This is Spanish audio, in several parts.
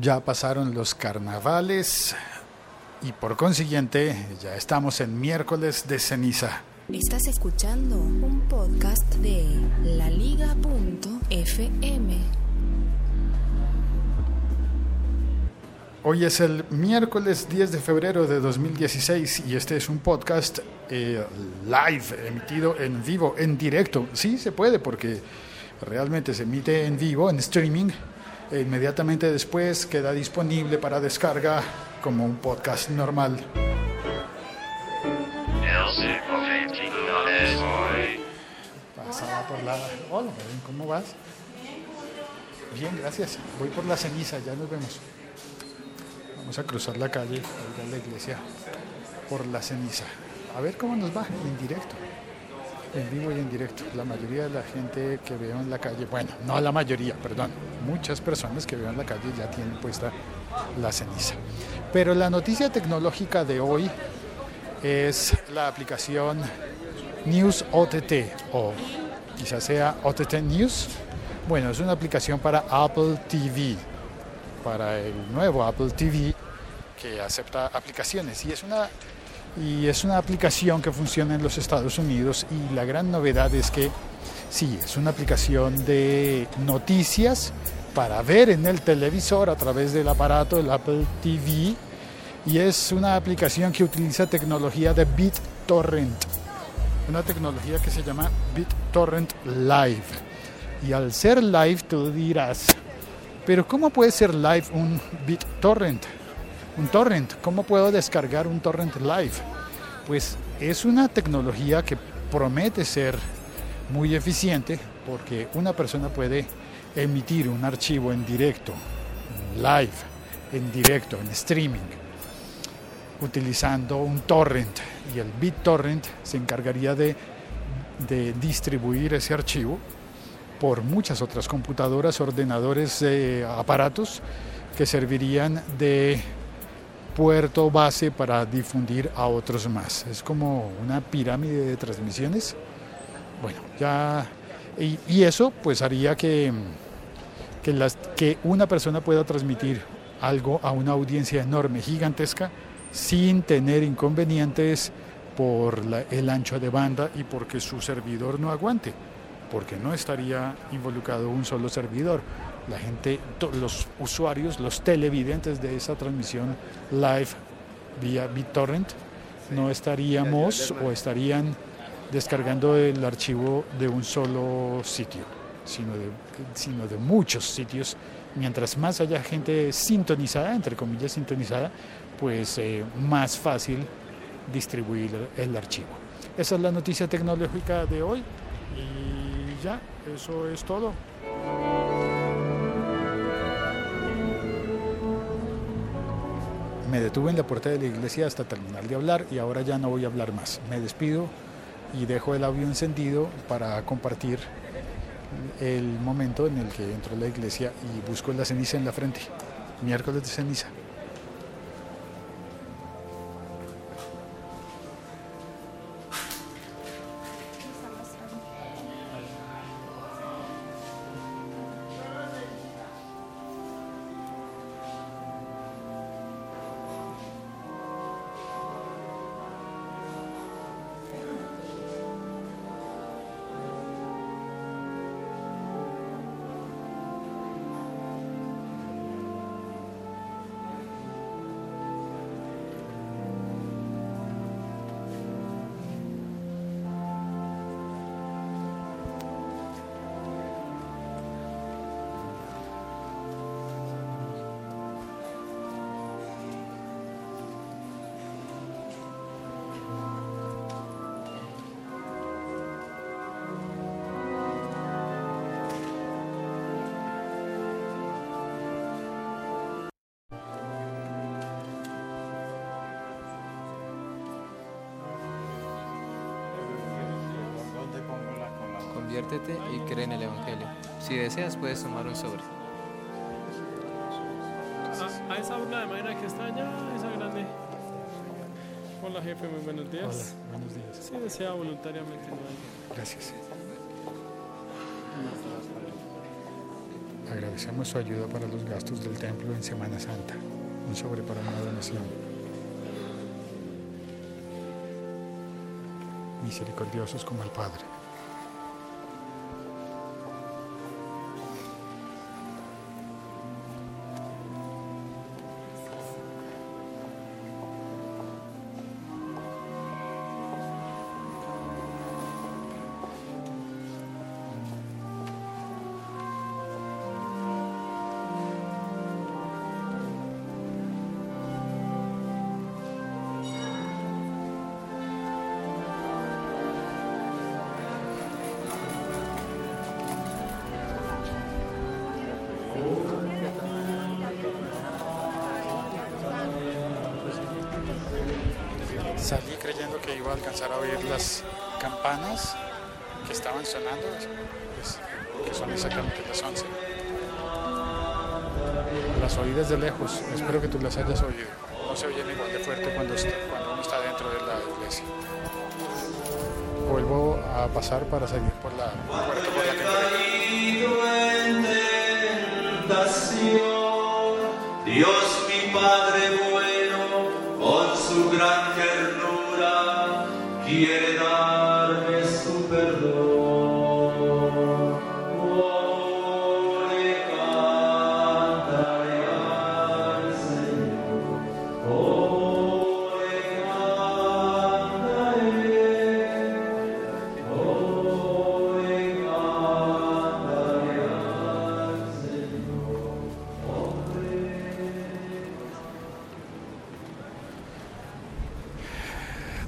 Ya pasaron los carnavales y por consiguiente ya estamos en miércoles de ceniza. Estás escuchando un podcast de laliga.fm. Hoy es el miércoles 10 de febrero de 2016 y este es un podcast eh, live, emitido en vivo, en directo. Sí, se puede porque realmente se emite en vivo, en streaming. E inmediatamente después queda disponible para descarga como un podcast normal. Pasaba por la... Hola, ¿cómo vas? Bien, gracias. Voy por la ceniza, ya nos vemos. Vamos a cruzar la calle, a ir a la iglesia por la ceniza. A ver cómo nos va en directo. En vivo y en directo. La mayoría de la gente que veo en la calle, bueno, no la mayoría, perdón, muchas personas que veo en la calle ya tienen puesta la ceniza. Pero la noticia tecnológica de hoy es la aplicación News OTT o quizás sea OTT News. Bueno, es una aplicación para Apple TV, para el nuevo Apple TV que acepta aplicaciones y es una y es una aplicación que funciona en los Estados Unidos y la gran novedad es que sí, es una aplicación de noticias para ver en el televisor a través del aparato del Apple TV y es una aplicación que utiliza tecnología de BitTorrent, una tecnología que se llama BitTorrent Live. Y al ser live tú dirás, pero ¿cómo puede ser live un BitTorrent? Un torrent, ¿cómo puedo descargar un torrent live? Pues es una tecnología que promete ser muy eficiente porque una persona puede emitir un archivo en directo, live, en directo, en streaming, utilizando un torrent y el BitTorrent se encargaría de, distribuir ese archivo por muchas otras computadoras, ordenadores, eh, aparatos que servirían de puerto base para difundir a otros más. Es como una pirámide de transmisiones. Bueno, ya... Y, eso pues haría que, que, las, que una persona pueda transmitir algo a una audiencia enorme, gigantesca, sin tener inconvenientes por la, el ancho de banda y porque su servidor no aguante, porque no estaría involucrado un solo servidor la gente, los usuarios, los televidentes de esa transmisión live vía BitTorrent, no estaríamos o estarían descargando el archivo de un solo sitio, sino de, sino de muchos sitios. Mientras más haya gente sintonizada, entre comillas sintonizada, pues eh, más fácil distribuir el archivo. Esa es la noticia tecnológica de hoy y ya, eso es todo. Me detuve en la puerta de la iglesia hasta terminar de hablar y ahora ya no voy a hablar más. Me despido y dejo el audio encendido para compartir el momento en el que entro a la iglesia y busco la ceniza en la frente. Miércoles de ceniza. Conviértete y cree en el Evangelio. Si deseas, puedes tomar un sobre. A, a esa urna de madera que está allá, esa grande. Hola jefe, muy buenos días. Hola, buenos días. Si desea voluntariamente no. Gracias. Agradecemos su ayuda para los gastos del templo en Semana Santa. Un sobre para una donación. Misericordiosos como el Padre. Salí creyendo que iba a alcanzar a oír las campanas que estaban sonando, pues, que son exactamente las 11. Las oí desde lejos, espero que tú las hayas oído. No se oyen igual de fuerte cuando, está- cuando uno está dentro de la iglesia. Vuelvo a pasar para seguir por la puerta por la que. Dios mi Padre bueno, gran ternura, quiere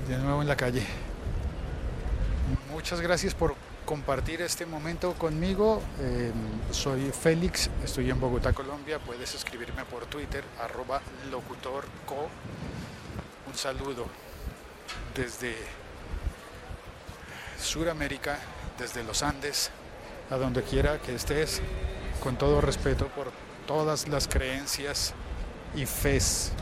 de nuevo en la calle. Muchas gracias por compartir este momento conmigo. Eh, soy Félix, estoy en Bogotá, Colombia. Puedes escribirme por Twitter, arroba locutorco. Un saludo desde Suramérica, desde los Andes, a donde quiera que estés, con todo respeto por todas las creencias y fes